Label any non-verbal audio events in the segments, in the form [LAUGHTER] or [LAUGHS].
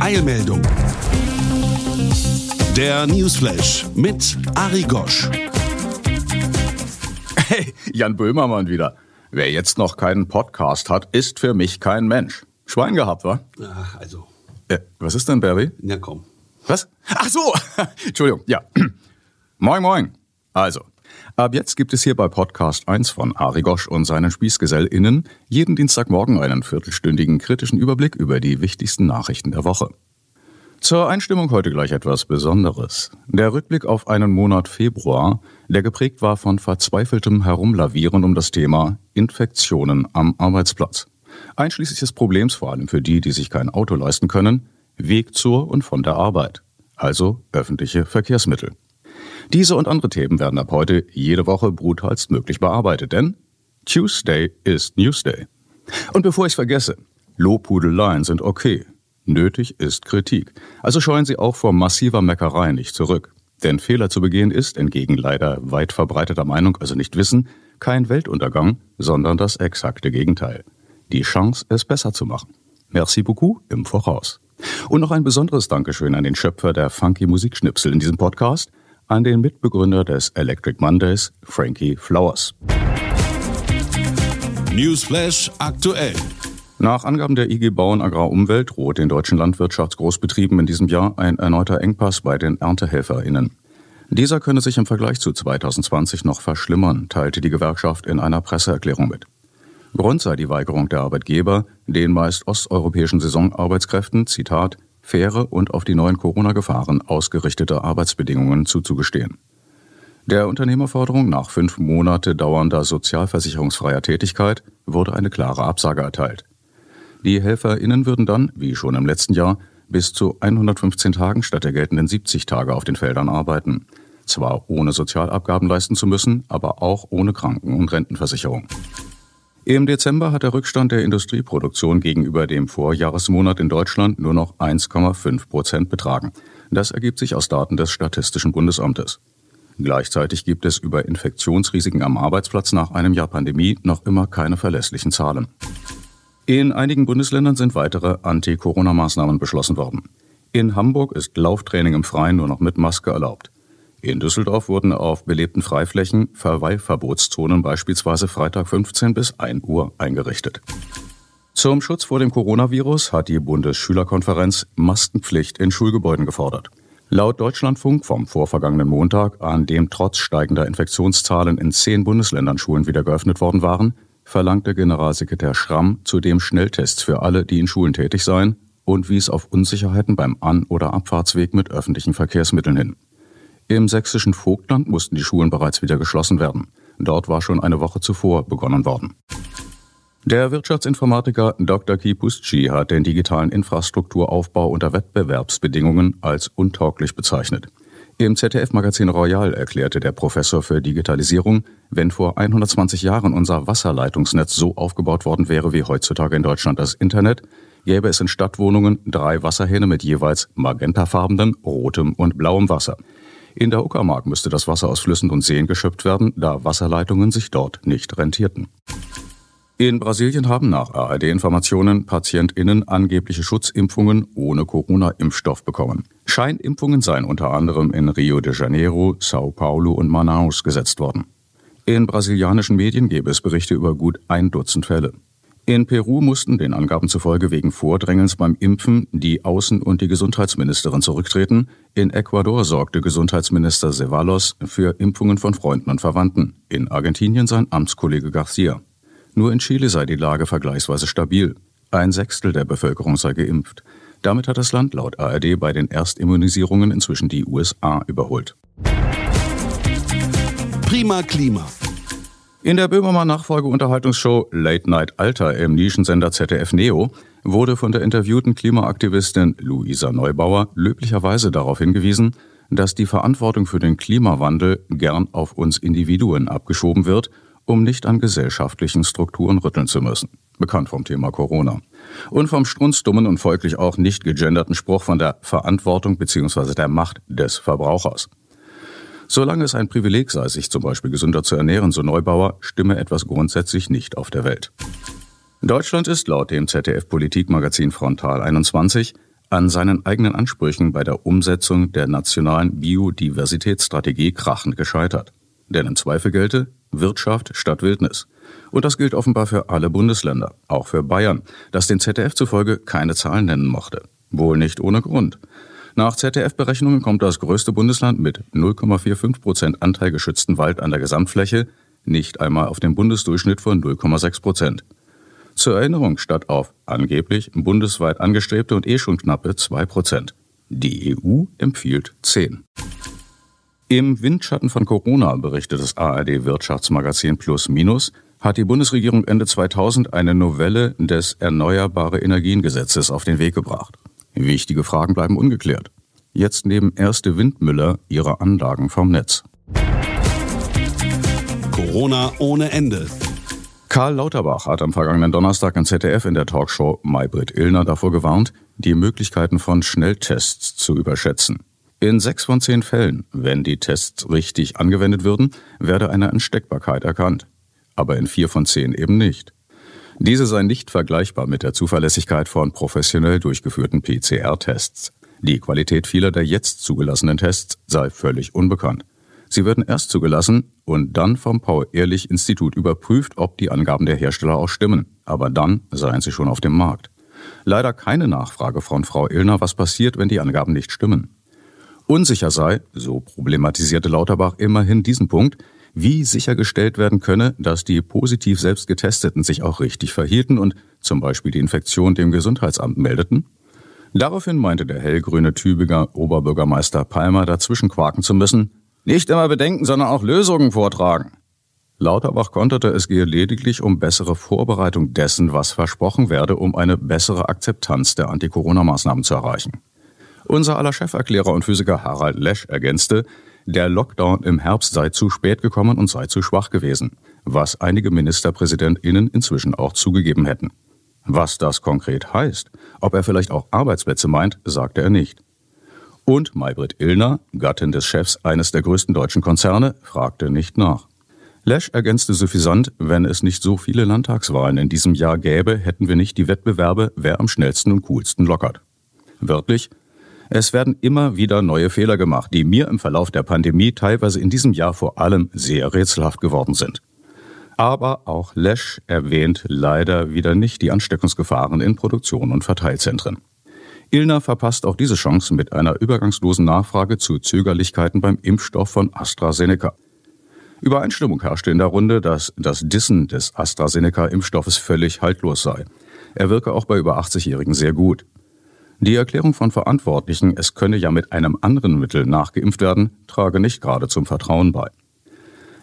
Eilmeldung. Der Newsflash mit Ari Gosch. Hey, Jan Böhmermann wieder. Wer jetzt noch keinen Podcast hat, ist für mich kein Mensch. Schwein gehabt, wa? Ach, also, Äh, was ist denn, Barry? na komm. Was? Ach so! [LAUGHS] Entschuldigung, ja. [CLEARS THROAT] moin, moin. Also, ab jetzt gibt es hier bei Podcast 1 von Ari Gosch und seinen SpießgesellInnen jeden Dienstagmorgen einen viertelstündigen kritischen Überblick über die wichtigsten Nachrichten der Woche. Zur Einstimmung heute gleich etwas Besonderes. Der Rückblick auf einen Monat Februar, der geprägt war von verzweifeltem Herumlavieren um das Thema Infektionen am Arbeitsplatz. Einschließlich des Problems vor allem für die, die sich kein Auto leisten können, Weg zur und von der Arbeit, also öffentliche Verkehrsmittel. Diese und andere Themen werden ab heute jede Woche brutalstmöglich bearbeitet, denn Tuesday ist Newsday. Und bevor ich vergesse, Lobhudeleien sind okay. Nötig ist Kritik. Also scheuen Sie auch vor massiver Meckerei nicht zurück. Denn Fehler zu begehen ist, entgegen leider weit verbreiteter Meinung, also nicht Wissen, kein Weltuntergang, sondern das exakte Gegenteil. Die Chance, es besser zu machen. Merci beaucoup im Voraus. Und noch ein besonderes Dankeschön an den Schöpfer der funky Musikschnipsel in diesem Podcast, an den Mitbegründer des Electric Mondays, Frankie Flowers. Newsflash aktuell. Nach Angaben der IG Bau und Agrarumwelt droht den deutschen Landwirtschaftsgroßbetrieben in diesem Jahr ein erneuter Engpass bei den ErntehelferInnen. Dieser könne sich im Vergleich zu 2020 noch verschlimmern, teilte die Gewerkschaft in einer Presseerklärung mit. Grund sei die Weigerung der Arbeitgeber, den meist osteuropäischen Saisonarbeitskräften, Zitat, faire und auf die neuen Corona-Gefahren ausgerichtete Arbeitsbedingungen zuzugestehen. Der Unternehmerforderung nach fünf Monate dauernder sozialversicherungsfreier Tätigkeit wurde eine klare Absage erteilt. Die HelferInnen würden dann, wie schon im letzten Jahr, bis zu 115 Tagen statt der geltenden 70 Tage auf den Feldern arbeiten. Zwar ohne Sozialabgaben leisten zu müssen, aber auch ohne Kranken- und Rentenversicherung. Im Dezember hat der Rückstand der Industrieproduktion gegenüber dem Vorjahresmonat in Deutschland nur noch 1,5 Prozent betragen. Das ergibt sich aus Daten des Statistischen Bundesamtes. Gleichzeitig gibt es über Infektionsrisiken am Arbeitsplatz nach einem Jahr Pandemie noch immer keine verlässlichen Zahlen. In einigen Bundesländern sind weitere Anti-Corona-Maßnahmen beschlossen worden. In Hamburg ist Lauftraining im Freien nur noch mit Maske erlaubt. In Düsseldorf wurden auf belebten Freiflächen Verweilverbotszonen beispielsweise Freitag 15 bis 1 Uhr eingerichtet. Zum Schutz vor dem Coronavirus hat die Bundesschülerkonferenz Maskenpflicht in Schulgebäuden gefordert. Laut Deutschlandfunk vom vorvergangenen Montag, an dem trotz steigender Infektionszahlen in zehn Bundesländern Schulen wieder geöffnet worden waren, verlangte Generalsekretär Schramm zudem Schnelltests für alle, die in Schulen tätig seien und wies auf Unsicherheiten beim An- oder Abfahrtsweg mit öffentlichen Verkehrsmitteln hin. Im sächsischen Vogtland mussten die Schulen bereits wieder geschlossen werden. Dort war schon eine Woche zuvor begonnen worden. Der Wirtschaftsinformatiker Dr. Kipusci hat den digitalen Infrastrukturaufbau unter Wettbewerbsbedingungen als untauglich bezeichnet. Im ZDF-Magazin Royal erklärte der Professor für Digitalisierung, wenn vor 120 Jahren unser Wasserleitungsnetz so aufgebaut worden wäre wie heutzutage in Deutschland das Internet, gäbe es in Stadtwohnungen drei Wasserhähne mit jeweils magentafarbenen, rotem und blauem Wasser. In der Uckermark müsste das Wasser aus Flüssen und Seen geschöpft werden, da Wasserleitungen sich dort nicht rentierten. In Brasilien haben nach ARD-Informationen PatientInnen angebliche Schutzimpfungen ohne Corona-Impfstoff bekommen. Scheinimpfungen seien unter anderem in Rio de Janeiro, Sao Paulo und Manaus gesetzt worden. In brasilianischen Medien gäbe es Berichte über gut ein Dutzend Fälle. In Peru mussten den Angaben zufolge wegen Vordrängens beim Impfen die Außen- und die Gesundheitsministerin zurücktreten. In Ecuador sorgte Gesundheitsminister Ceballos für Impfungen von Freunden und Verwandten. In Argentinien sein Amtskollege Garcia. Nur in Chile sei die Lage vergleichsweise stabil. Ein Sechstel der Bevölkerung sei geimpft. Damit hat das Land laut ARD bei den Erstimmunisierungen inzwischen die USA überholt. Prima Klima. In der Böhmermann-Nachfolge-Unterhaltungsshow Late Night Alter im Nischensender ZDF Neo wurde von der interviewten Klimaaktivistin Luisa Neubauer löblicherweise darauf hingewiesen, dass die Verantwortung für den Klimawandel gern auf uns Individuen abgeschoben wird, um nicht an gesellschaftlichen Strukturen rütteln zu müssen. Bekannt vom Thema Corona. Und vom strunzdummen und folglich auch nicht gegenderten Spruch von der Verantwortung bzw. der Macht des Verbrauchers. Solange es ein Privileg sei, sich zum Beispiel gesünder zu ernähren, so Neubauer, stimme etwas grundsätzlich nicht auf der Welt. Deutschland ist laut dem ZDF-Politikmagazin Frontal 21 an seinen eigenen Ansprüchen bei der Umsetzung der nationalen Biodiversitätsstrategie krachend gescheitert. Denn im Zweifel gelte Wirtschaft statt Wildnis. Und das gilt offenbar für alle Bundesländer, auch für Bayern, das den ZDF zufolge keine Zahlen nennen mochte. Wohl nicht ohne Grund. Nach ZDF-Berechnungen kommt das größte Bundesland mit 0,45 Prozent Anteil geschützten Wald an der Gesamtfläche nicht einmal auf den Bundesdurchschnitt von 0,6 Prozent. Zur Erinnerung statt auf angeblich bundesweit angestrebte und eh schon knappe 2 Prozent. Die EU empfiehlt 10. Im Windschatten von Corona, berichtet das ARD-Wirtschaftsmagazin Plus Minus, hat die Bundesregierung Ende 2000 eine Novelle des Erneuerbare Energiengesetzes auf den Weg gebracht. Wichtige Fragen bleiben ungeklärt. Jetzt nehmen erste Windmüller ihre Anlagen vom Netz. Corona ohne Ende. Karl Lauterbach hat am vergangenen Donnerstag in ZDF in der Talkshow Maybrit Illner davor gewarnt, die Möglichkeiten von Schnelltests zu überschätzen. In sechs von zehn Fällen, wenn die Tests richtig angewendet würden, werde eine Ansteckbarkeit erkannt. Aber in vier von zehn eben nicht. Diese sei nicht vergleichbar mit der Zuverlässigkeit von professionell durchgeführten PCR-Tests. Die Qualität vieler der jetzt zugelassenen Tests sei völlig unbekannt. Sie würden erst zugelassen und dann vom Paul-Ehrlich-Institut überprüft, ob die Angaben der Hersteller auch stimmen. Aber dann seien sie schon auf dem Markt. Leider keine Nachfrage von Frau Illner, was passiert, wenn die Angaben nicht stimmen. Unsicher sei, so problematisierte Lauterbach immerhin diesen Punkt, wie sichergestellt werden könne, dass die positiv selbst Getesteten sich auch richtig verhielten und zum Beispiel die Infektion dem Gesundheitsamt meldeten? Daraufhin meinte der hellgrüne Tübinger Oberbürgermeister Palmer dazwischen quaken zu müssen, nicht immer bedenken, sondern auch Lösungen vortragen. Lauterbach konterte, es gehe lediglich um bessere Vorbereitung dessen, was versprochen werde, um eine bessere Akzeptanz der Anti-Corona-Maßnahmen zu erreichen. Unser aller Cheferklärer und Physiker Harald Lesch ergänzte, der Lockdown im Herbst sei zu spät gekommen und sei zu schwach gewesen, was einige MinisterpräsidentInnen inzwischen auch zugegeben hätten. Was das konkret heißt, ob er vielleicht auch Arbeitsplätze meint, sagte er nicht. Und Maybrit Illner, Gattin des Chefs eines der größten deutschen Konzerne, fragte nicht nach. Lesch ergänzte suffisant, wenn es nicht so viele Landtagswahlen in diesem Jahr gäbe, hätten wir nicht die Wettbewerbe, wer am schnellsten und coolsten lockert. Wörtlich, es werden immer wieder neue Fehler gemacht, die mir im Verlauf der Pandemie teilweise in diesem Jahr vor allem sehr rätselhaft geworden sind. Aber auch Lesch erwähnt leider wieder nicht die Ansteckungsgefahren in Produktion und Verteilzentren. Illner verpasst auch diese Chance mit einer übergangslosen Nachfrage zu Zögerlichkeiten beim Impfstoff von AstraZeneca. Übereinstimmung herrschte in der Runde, dass das Dissen des AstraZeneca-Impfstoffes völlig haltlos sei. Er wirke auch bei über 80-Jährigen sehr gut. Die Erklärung von Verantwortlichen, es könne ja mit einem anderen Mittel nachgeimpft werden, trage nicht gerade zum Vertrauen bei.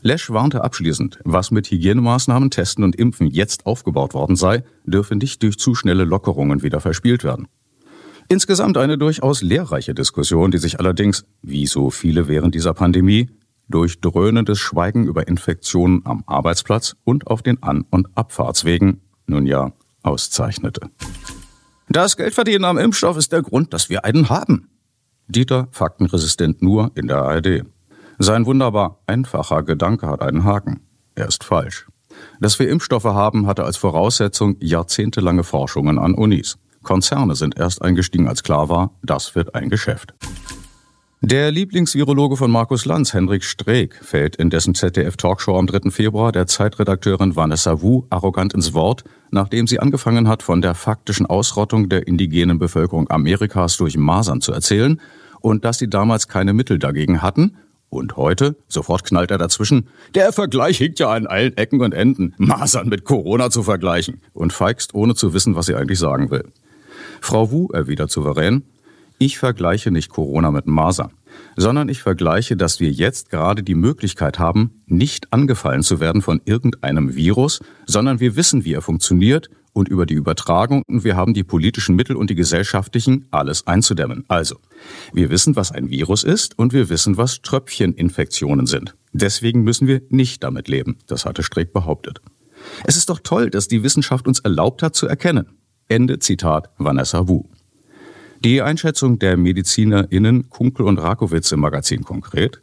Lesch warnte abschließend, was mit Hygienemaßnahmen, Testen und Impfen jetzt aufgebaut worden sei, dürfe nicht durch zu schnelle Lockerungen wieder verspielt werden. Insgesamt eine durchaus lehrreiche Diskussion, die sich allerdings, wie so viele während dieser Pandemie, durch dröhnendes Schweigen über Infektionen am Arbeitsplatz und auf den An- und Abfahrtswegen nun ja auszeichnete. Das Geldverdienen am Impfstoff ist der Grund, dass wir einen haben. Dieter faktenresistent nur in der ARD. Sein wunderbar einfacher Gedanke hat einen Haken. Er ist falsch. Dass wir Impfstoffe haben, hatte als Voraussetzung jahrzehntelange Forschungen an Unis. Konzerne sind erst eingestiegen, als klar war, das wird ein Geschäft. Der Lieblingsvirologe von Markus Lanz, Henrik Streeck, fällt in dessen ZDF-Talkshow am 3. Februar der Zeitredakteurin Vanessa Wu arrogant ins Wort, nachdem sie angefangen hat, von der faktischen Ausrottung der indigenen Bevölkerung Amerikas durch Masern zu erzählen und dass sie damals keine Mittel dagegen hatten. Und heute, sofort knallt er dazwischen, der Vergleich hinkt ja an allen Ecken und Enden, Masern mit Corona zu vergleichen, und feigst, ohne zu wissen, was sie eigentlich sagen will. Frau Wu erwidert souverän, ich vergleiche nicht Corona mit Masern. sondern ich vergleiche, dass wir jetzt gerade die Möglichkeit haben, nicht angefallen zu werden von irgendeinem Virus, sondern wir wissen, wie er funktioniert und über die Übertragung und wir haben die politischen Mittel und die gesellschaftlichen, alles einzudämmen. Also, wir wissen, was ein Virus ist und wir wissen, was Tröpfcheninfektionen sind. Deswegen müssen wir nicht damit leben, das hatte Streeck behauptet. Es ist doch toll, dass die Wissenschaft uns erlaubt hat zu erkennen. Ende Zitat Vanessa Wu. Die Einschätzung der MedizinerInnen Kunkel und Rakowitz im Magazin konkret.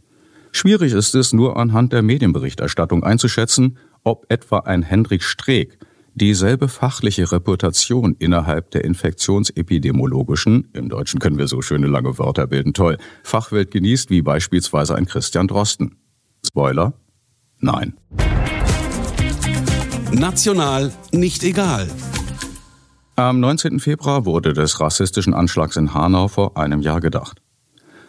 Schwierig ist es, nur anhand der Medienberichterstattung einzuschätzen, ob etwa ein Hendrik Streeck dieselbe fachliche Reputation innerhalb der infektionsepidemiologischen, im Deutschen können wir so schöne lange Wörter bilden, toll, Fachwelt genießt wie beispielsweise ein Christian Drosten. Spoiler? Nein. National nicht egal. Am 19. Februar wurde des rassistischen Anschlags in Hanau vor einem Jahr gedacht.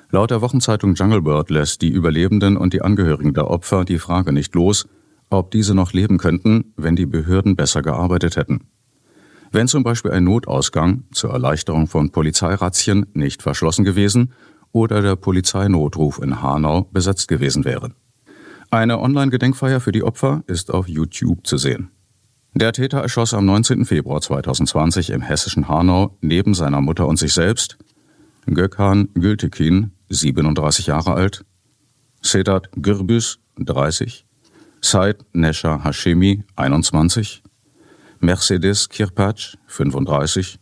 Laut der Wochenzeitung Jungle Bird lässt die Überlebenden und die Angehörigen der Opfer die Frage nicht los, ob diese noch leben könnten, wenn die Behörden besser gearbeitet hätten. Wenn zum Beispiel ein Notausgang zur Erleichterung von Polizeirazzien nicht verschlossen gewesen oder der Polizeinotruf in Hanau besetzt gewesen wäre. Eine Online-Gedenkfeier für die Opfer ist auf YouTube zu sehen. Der Täter erschoss am 19. Februar 2020 im hessischen Hanau neben seiner Mutter und sich selbst. Gökhan Gültekin, 37 Jahre alt, Sedat Gürbüz, 30, Said Nesha Hashemi, 21, Mercedes Kirpac, 35,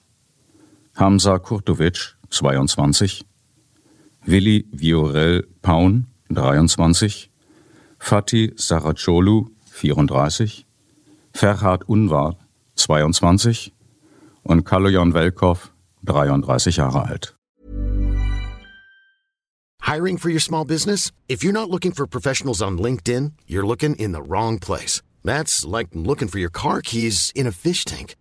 Hamza Kurtovic, 22, Willi Viorel Paun, 23, Fatih Saracolu, 34, Ferhat Unvar, 22 und Kaloyan Velkov, 33 Jahre alt. Hiring for your small business? If you're not looking for professionals on LinkedIn, you're looking in the wrong place. That's like looking for your car keys in a fish tank.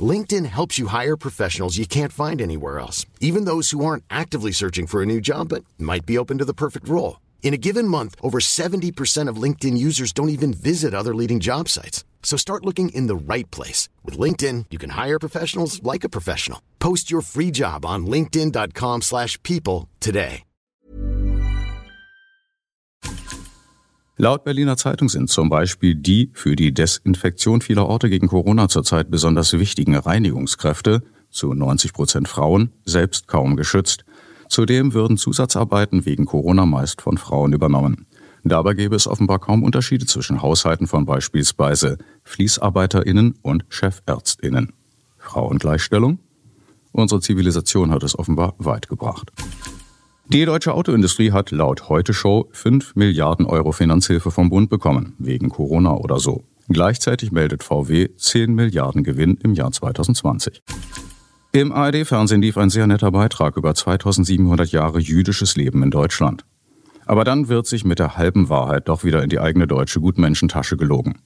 LinkedIn helps you hire professionals you can't find anywhere else, even those who aren't actively searching for a new job but might be open to the perfect role. In a given month, over 70% of LinkedIn users don't even visit other leading job sites. So start looking in the right place. With LinkedIn, you can hire professionals like a professional. Post your free job on linkedin.com slash people today. Laut Berliner Zeitung sind zum Beispiel die für die Desinfektion vieler Orte gegen Corona zurzeit besonders wichtigen Reinigungskräfte, zu 90 Prozent Frauen, selbst kaum geschützt. Zudem würden Zusatzarbeiten wegen Corona meist von Frauen übernommen. Dabei gäbe es offenbar kaum Unterschiede zwischen Haushalten von beispielsweise FließarbeiterInnen und ChefärztInnen. Frauengleichstellung? Unsere Zivilisation hat es offenbar weit gebracht. Die deutsche Autoindustrie hat laut Heute Show 5 Milliarden Euro Finanzhilfe vom Bund bekommen, wegen Corona oder so. Gleichzeitig meldet VW 10 Milliarden Gewinn im Jahr 2020. Im ARD-Fernsehen lief ein sehr netter Beitrag über 2700 Jahre jüdisches Leben in Deutschland. Aber dann wird sich mit der halben Wahrheit doch wieder in die eigene deutsche Gutmenschentasche gelogen.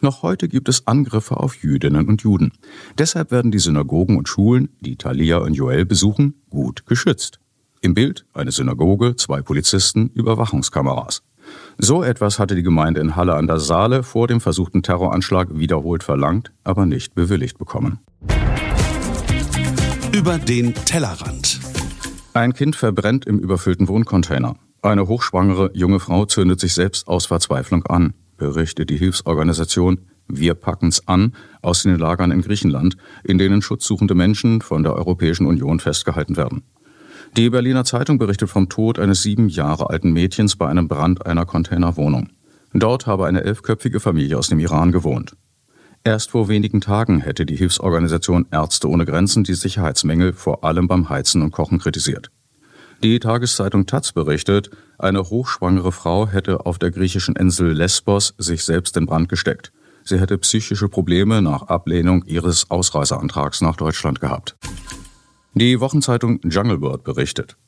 Noch heute gibt es Angriffe auf Jüdinnen und Juden. Deshalb werden die Synagogen und Schulen, die Thalia und Joel besuchen, gut geschützt. Im Bild eine Synagoge, zwei Polizisten, Überwachungskameras. So etwas hatte die Gemeinde in Halle an der Saale vor dem versuchten Terroranschlag wiederholt verlangt, aber nicht bewilligt bekommen. Über den Tellerrand. Ein Kind verbrennt im überfüllten Wohncontainer. Eine hochschwangere junge Frau zündet sich selbst aus Verzweiflung an, berichtet die Hilfsorganisation Wir packen's an aus den Lagern in Griechenland, in denen schutzsuchende Menschen von der Europäischen Union festgehalten werden. Die Berliner Zeitung berichtet vom Tod eines sieben Jahre alten Mädchens bei einem Brand einer Containerwohnung. Dort habe eine elfköpfige Familie aus dem Iran gewohnt. Erst vor wenigen Tagen hätte die Hilfsorganisation Ärzte ohne Grenzen die Sicherheitsmängel vor allem beim Heizen und Kochen kritisiert. Die Tageszeitung Taz berichtet, eine hochschwangere Frau hätte auf der griechischen Insel Lesbos sich selbst in Brand gesteckt. Sie hätte psychische Probleme nach Ablehnung ihres Ausreiseantrags nach Deutschland gehabt. Die Wochenzeitung Jungle Bird berichtet.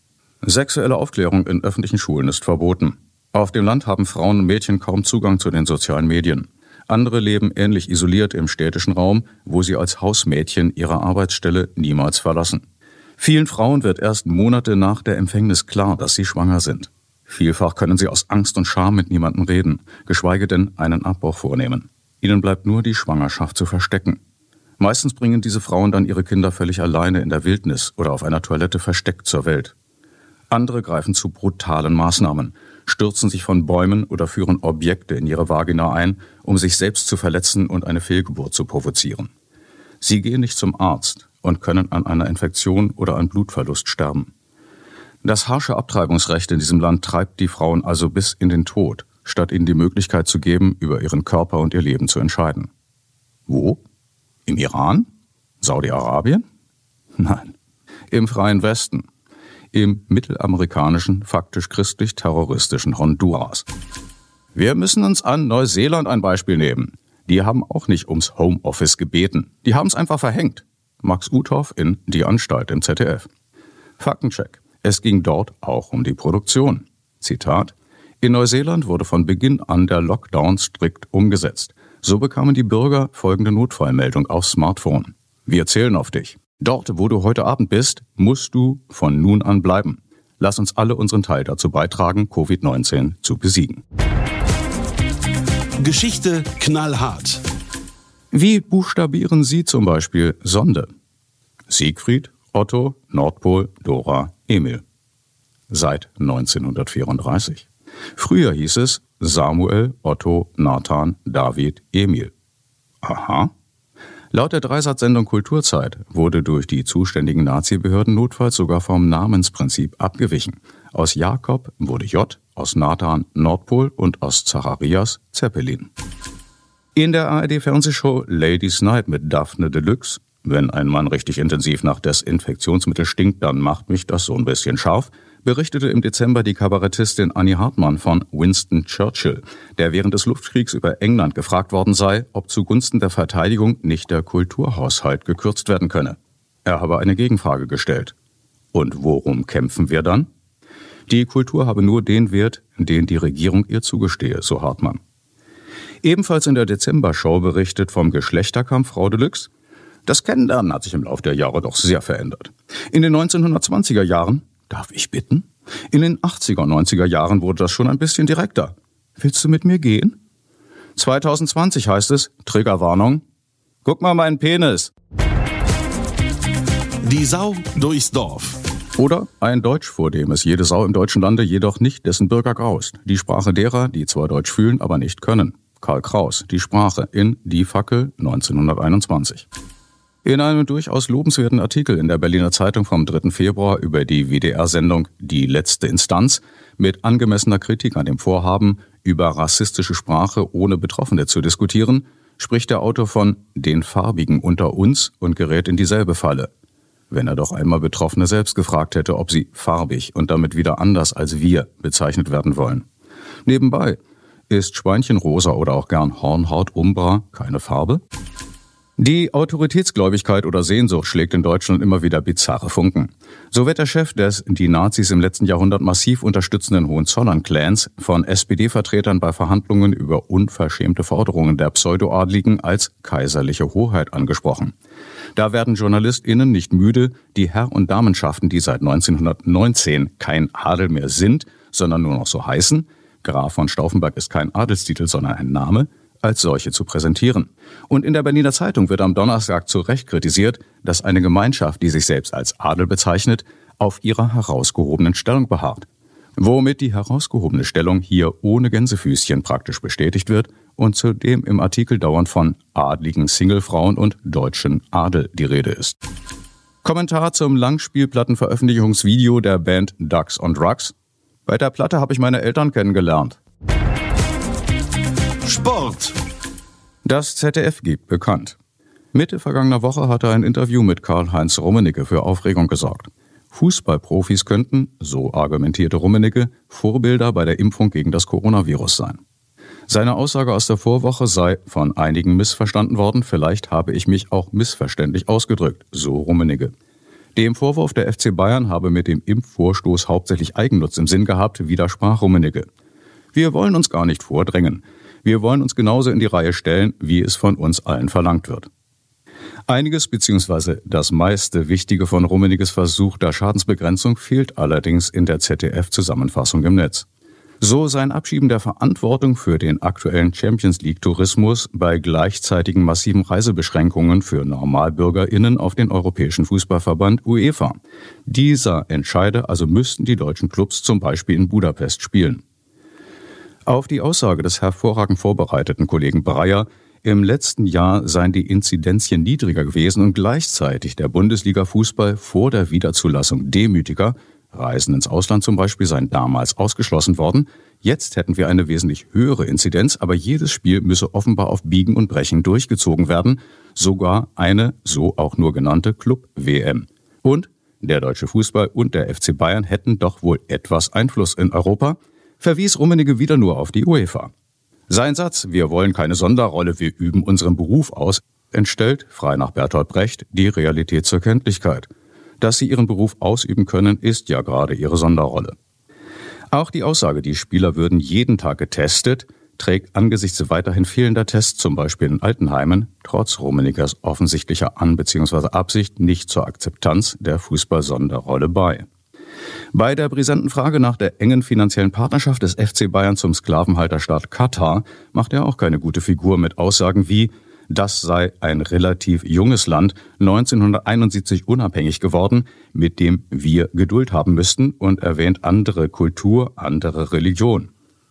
Sexuelle Aufklärung in öffentlichen Schulen ist verboten. Auf dem Land haben Frauen und Mädchen kaum Zugang zu den sozialen Medien. Andere leben ähnlich isoliert im städtischen Raum, wo sie als Hausmädchen ihre Arbeitsstelle niemals verlassen. Vielen Frauen wird erst Monate nach der Empfängnis klar, dass sie schwanger sind. Vielfach können sie aus Angst und Scham mit niemandem reden, geschweige denn einen Abbruch vornehmen. Ihnen bleibt nur die Schwangerschaft zu verstecken. Meistens bringen diese Frauen dann ihre Kinder völlig alleine in der Wildnis oder auf einer Toilette versteckt zur Welt. Andere greifen zu brutalen Maßnahmen, stürzen sich von Bäumen oder führen Objekte in ihre Vagina ein, um sich selbst zu verletzen und eine Fehlgeburt zu provozieren. Sie gehen nicht zum Arzt und können an einer Infektion oder an Blutverlust sterben. Das harsche Abtreibungsrecht in diesem Land treibt die Frauen also bis in den Tod, statt ihnen die Möglichkeit zu geben, über ihren Körper und ihr Leben zu entscheiden. Wo? Im Iran? Saudi-Arabien? Nein, im freien Westen, im mittelamerikanischen, faktisch christlich-terroristischen Honduras. Wir müssen uns an Neuseeland ein Beispiel nehmen. Die haben auch nicht ums Homeoffice gebeten. Die haben es einfach verhängt. Max Uthoff in Die Anstalt im ZDF. Faktencheck. Es ging dort auch um die Produktion. Zitat. In Neuseeland wurde von Beginn an der Lockdown strikt umgesetzt. So bekamen die Bürger folgende Notfallmeldung aufs Smartphone. Wir zählen auf dich. Dort, wo du heute Abend bist, musst du von nun an bleiben. Lass uns alle unseren Teil dazu beitragen, Covid-19 zu besiegen. Geschichte knallhart. Wie buchstabieren Sie zum Beispiel Sonde? Siegfried, Otto, Nordpol, Dora, Emil. Seit 1934. Früher hieß es Samuel, Otto, Nathan, David, Emil. Aha. Laut der Dreisatzsendung Kulturzeit wurde durch die zuständigen Nazi-Behörden notfalls sogar vom Namensprinzip abgewichen. Aus Jakob wurde J, aus Nathan Nordpol und aus Zacharias Zeppelin. In der ARD-Fernsehshow Ladies Night mit Daphne Deluxe, wenn ein Mann richtig intensiv nach Desinfektionsmittel stinkt, dann macht mich das so ein bisschen scharf, berichtete im Dezember die Kabarettistin Annie Hartmann von Winston Churchill, der während des Luftkriegs über England gefragt worden sei, ob zugunsten der Verteidigung nicht der Kulturhaushalt gekürzt werden könne. Er habe eine Gegenfrage gestellt. Und worum kämpfen wir dann? Die Kultur habe nur den Wert, den die Regierung ihr zugestehe, so Hartmann. Ebenfalls in der Dezember-Show berichtet vom Geschlechterkampf Frau Deluxe. Das Kennenlernen hat sich im Laufe der Jahre doch sehr verändert. In den 1920er Jahren Darf ich bitten? In den 80er und 90er Jahren wurde das schon ein bisschen direkter. Willst du mit mir gehen? 2020 heißt es, Triggerwarnung, guck mal meinen Penis. Die Sau durchs Dorf. Oder ein Deutsch, vor dem es jede Sau im deutschen Lande jedoch nicht dessen Bürger graust. Die Sprache derer, die zwar Deutsch fühlen, aber nicht können. Karl Kraus, die Sprache in Die Fackel 1921. In einem durchaus lobenswerten Artikel in der Berliner Zeitung vom 3. Februar über die WDR-Sendung Die letzte Instanz mit angemessener Kritik an dem Vorhaben, über rassistische Sprache ohne Betroffene zu diskutieren, spricht der Autor von den Farbigen unter uns und gerät in dieselbe Falle. Wenn er doch einmal Betroffene selbst gefragt hätte, ob sie farbig und damit wieder anders als wir bezeichnet werden wollen. Nebenbei, ist Schweinchenrosa oder auch gern Hornhaut Umbra keine Farbe? Die Autoritätsgläubigkeit oder Sehnsucht schlägt in Deutschland immer wieder bizarre Funken. So wird der Chef des die Nazis im letzten Jahrhundert massiv unterstützenden Hohenzollern-Clans von SPD-Vertretern bei Verhandlungen über unverschämte Forderungen der Pseudoadligen als kaiserliche Hoheit angesprochen. Da werden JournalistInnen nicht müde, die Herr- und Damenschaften, die seit 1919 kein Adel mehr sind, sondern nur noch so heißen, Graf von Stauffenberg ist kein Adelstitel, sondern ein Name, als solche zu präsentieren. Und in der Berliner Zeitung wird am Donnerstag zu Recht kritisiert, dass eine Gemeinschaft, die sich selbst als Adel bezeichnet, auf ihrer herausgehobenen Stellung beharrt. Womit die herausgehobene Stellung hier ohne Gänsefüßchen praktisch bestätigt wird und zudem im Artikel dauernd von adligen Singlefrauen und deutschen Adel die Rede ist. Kommentar zum Langspielplattenveröffentlichungsvideo der Band Ducks on Drugs. Bei der Platte habe ich meine Eltern kennengelernt. Sport. Das ZDF gibt bekannt. Mitte vergangener Woche hatte ein Interview mit Karl-Heinz Rummenigge für Aufregung gesorgt. Fußballprofis könnten, so argumentierte Rummenigge, Vorbilder bei der Impfung gegen das Coronavirus sein. Seine Aussage aus der Vorwoche sei von einigen missverstanden worden, vielleicht habe ich mich auch missverständlich ausgedrückt, so Rummenigge. Dem Vorwurf, der FC Bayern habe mit dem Impfvorstoß hauptsächlich Eigennutz im Sinn gehabt, widersprach Rummenigge. Wir wollen uns gar nicht vordrängen. Wir wollen uns genauso in die Reihe stellen, wie es von uns allen verlangt wird. Einiges bzw. das meiste Wichtige von Rummeniges Versuch der Schadensbegrenzung fehlt allerdings in der ZDF-Zusammenfassung im Netz. So sein Abschieben der Verantwortung für den aktuellen Champions League Tourismus bei gleichzeitigen massiven Reisebeschränkungen für Normalbürgerinnen auf den Europäischen Fußballverband UEFA. Dieser entscheide, also müssten die deutschen Clubs zum Beispiel in Budapest spielen. Auf die Aussage des hervorragend vorbereiteten Kollegen Breyer, im letzten Jahr seien die Inzidenzien niedriger gewesen und gleichzeitig der Bundesliga-Fußball vor der Wiederzulassung demütiger, Reisen ins Ausland zum Beispiel seien damals ausgeschlossen worden. Jetzt hätten wir eine wesentlich höhere Inzidenz, aber jedes Spiel müsse offenbar auf Biegen und Brechen durchgezogen werden, sogar eine so auch nur genannte Club-WM. Und der deutsche Fußball und der FC Bayern hätten doch wohl etwas Einfluss in Europa, verwies Rummenigge wieder nur auf die UEFA. Sein Satz, wir wollen keine Sonderrolle, wir üben unseren Beruf aus, entstellt, frei nach Bertolt Brecht, die Realität zur Kenntlichkeit – dass sie ihren Beruf ausüben können, ist ja gerade ihre Sonderrolle. Auch die Aussage, die Spieler würden jeden Tag getestet, trägt angesichts weiterhin fehlender Tests, zum Beispiel in Altenheimen, trotz Rummenigers offensichtlicher An- bzw. Absicht nicht zur Akzeptanz der Fußball-Sonderrolle bei. Bei der brisanten Frage nach der engen finanziellen Partnerschaft des FC Bayern zum Sklavenhalterstaat Katar macht er auch keine gute Figur mit Aussagen wie das sei ein relativ junges Land, 1971 unabhängig geworden, mit dem wir Geduld haben müssten und erwähnt andere Kultur, andere Religion.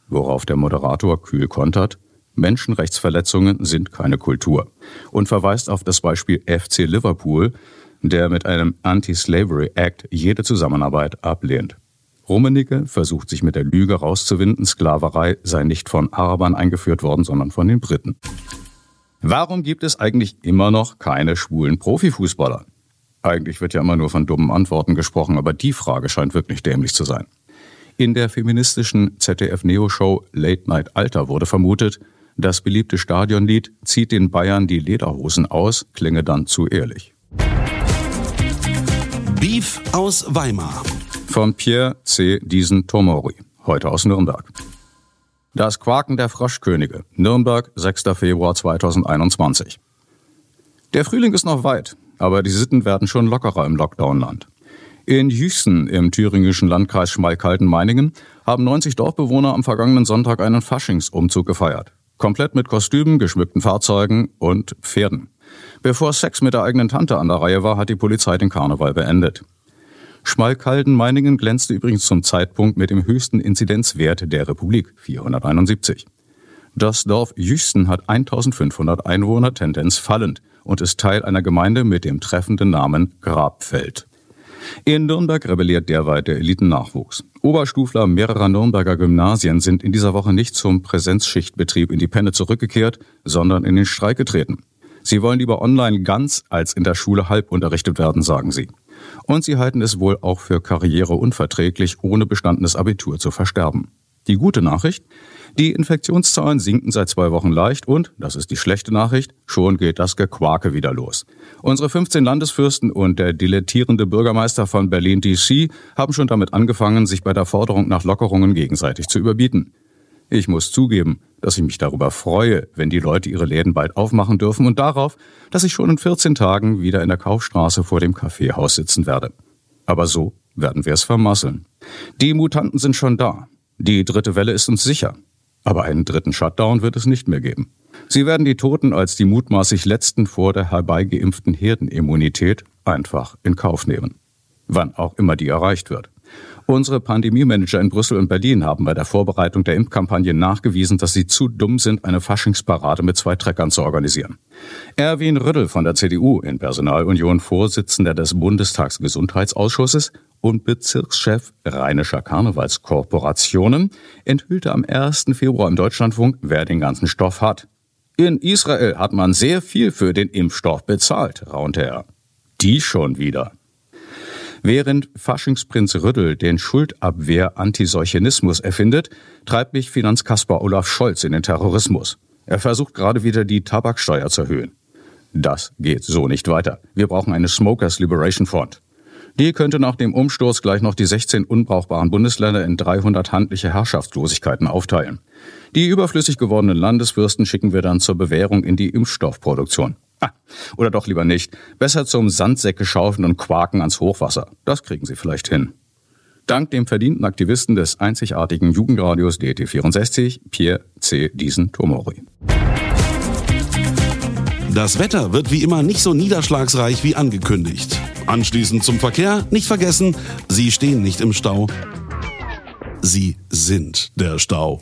Worauf der Moderator kühl kontert, Menschenrechtsverletzungen sind keine Kultur und verweist auf das Beispiel FC Liverpool, der mit einem Anti-Slavery Act jede Zusammenarbeit ablehnt. Rummenigge versucht sich mit der Lüge rauszuwinden, Sklaverei sei nicht von Arabern eingeführt worden, sondern von den Briten. Warum gibt es eigentlich immer noch keine schwulen Profifußballer? Eigentlich wird ja immer nur von dummen Antworten gesprochen, aber die Frage scheint wirklich dämlich zu sein. In der feministischen ZDF-Neo-Show Late Night Alter wurde vermutet, das beliebte Stadionlied Zieht den Bayern die Lederhosen aus, klinge dann zu ehrlich. Beef aus Weimar. Von Pierre C. Diesen Tomori, heute aus Nürnberg. Das Quaken der Froschkönige. Nürnberg, 6. Februar 2021. Der Frühling ist noch weit, aber die Sitten werden schon lockerer im Lockdown-Land. In Jüchsen im thüringischen Landkreis Schmalkalden-Meiningen haben 90 Dorfbewohner am vergangenen Sonntag einen Faschingsumzug gefeiert. Komplett mit Kostümen, geschmückten Fahrzeugen und Pferden. Bevor Sex mit der eigenen Tante an der Reihe war, hat die Polizei den Karneval beendet. Schmalkalden-Meiningen glänzte übrigens zum Zeitpunkt mit dem höchsten Inzidenzwert der Republik, 471. Das Dorf Jüchsen hat 1500 Einwohner, Tendenz fallend, und ist Teil einer Gemeinde mit dem treffenden Namen Grabfeld. In Nürnberg rebelliert derweil der Elitennachwuchs. Oberstufler mehrerer Nürnberger Gymnasien sind in dieser Woche nicht zum Präsenzschichtbetrieb in die Penne zurückgekehrt, sondern in den Streik getreten. Sie wollen lieber online ganz als in der Schule halb unterrichtet werden, sagen sie. Und sie halten es wohl auch für karriereunverträglich, ohne bestandenes Abitur zu versterben. Die gute Nachricht? Die Infektionszahlen sinken seit zwei Wochen leicht und, das ist die schlechte Nachricht, schon geht das Gequake wieder los. Unsere 15 Landesfürsten und der dilettierende Bürgermeister von Berlin DC haben schon damit angefangen, sich bei der Forderung nach Lockerungen gegenseitig zu überbieten. Ich muss zugeben, dass ich mich darüber freue, wenn die Leute ihre Läden bald aufmachen dürfen und darauf, dass ich schon in 14 Tagen wieder in der Kaufstraße vor dem Kaffeehaus sitzen werde. Aber so werden wir es vermasseln. Die Mutanten sind schon da. Die dritte Welle ist uns sicher. Aber einen dritten Shutdown wird es nicht mehr geben. Sie werden die Toten als die mutmaßlich letzten vor der herbeigeimpften Herdenimmunität einfach in Kauf nehmen. Wann auch immer die erreicht wird. Unsere Pandemie-Manager in Brüssel und Berlin haben bei der Vorbereitung der Impfkampagne nachgewiesen, dass sie zu dumm sind, eine Faschingsparade mit zwei Treckern zu organisieren. Erwin Rüddel von der CDU in Personalunion Vorsitzender des Bundestagsgesundheitsausschusses und Bezirkschef rheinischer Karnevalskorporationen enthüllte am 1. Februar im Deutschlandfunk, wer den ganzen Stoff hat. In Israel hat man sehr viel für den Impfstoff bezahlt, raunte er. Die schon wieder. Während Faschingsprinz Rüddel den Schuldabwehr-Antiseuchenismus erfindet, treibt mich Finanzkasper Olaf Scholz in den Terrorismus. Er versucht gerade wieder die Tabaksteuer zu erhöhen. Das geht so nicht weiter. Wir brauchen eine Smokers Liberation Front. Die könnte nach dem Umsturz gleich noch die 16 unbrauchbaren Bundesländer in 300 handliche Herrschaftslosigkeiten aufteilen. Die überflüssig gewordenen Landesfürsten schicken wir dann zur Bewährung in die Impfstoffproduktion. Ah, oder doch lieber nicht. Besser zum Sandsäcke schaufeln und Quaken ans Hochwasser. Das kriegen Sie vielleicht hin. Dank dem verdienten Aktivisten des einzigartigen Jugendradios DT64, Pierre C. Diesen-Tomori. Das Wetter wird wie immer nicht so niederschlagsreich wie angekündigt. Anschließend zum Verkehr, nicht vergessen, Sie stehen nicht im Stau. Sie sind der Stau.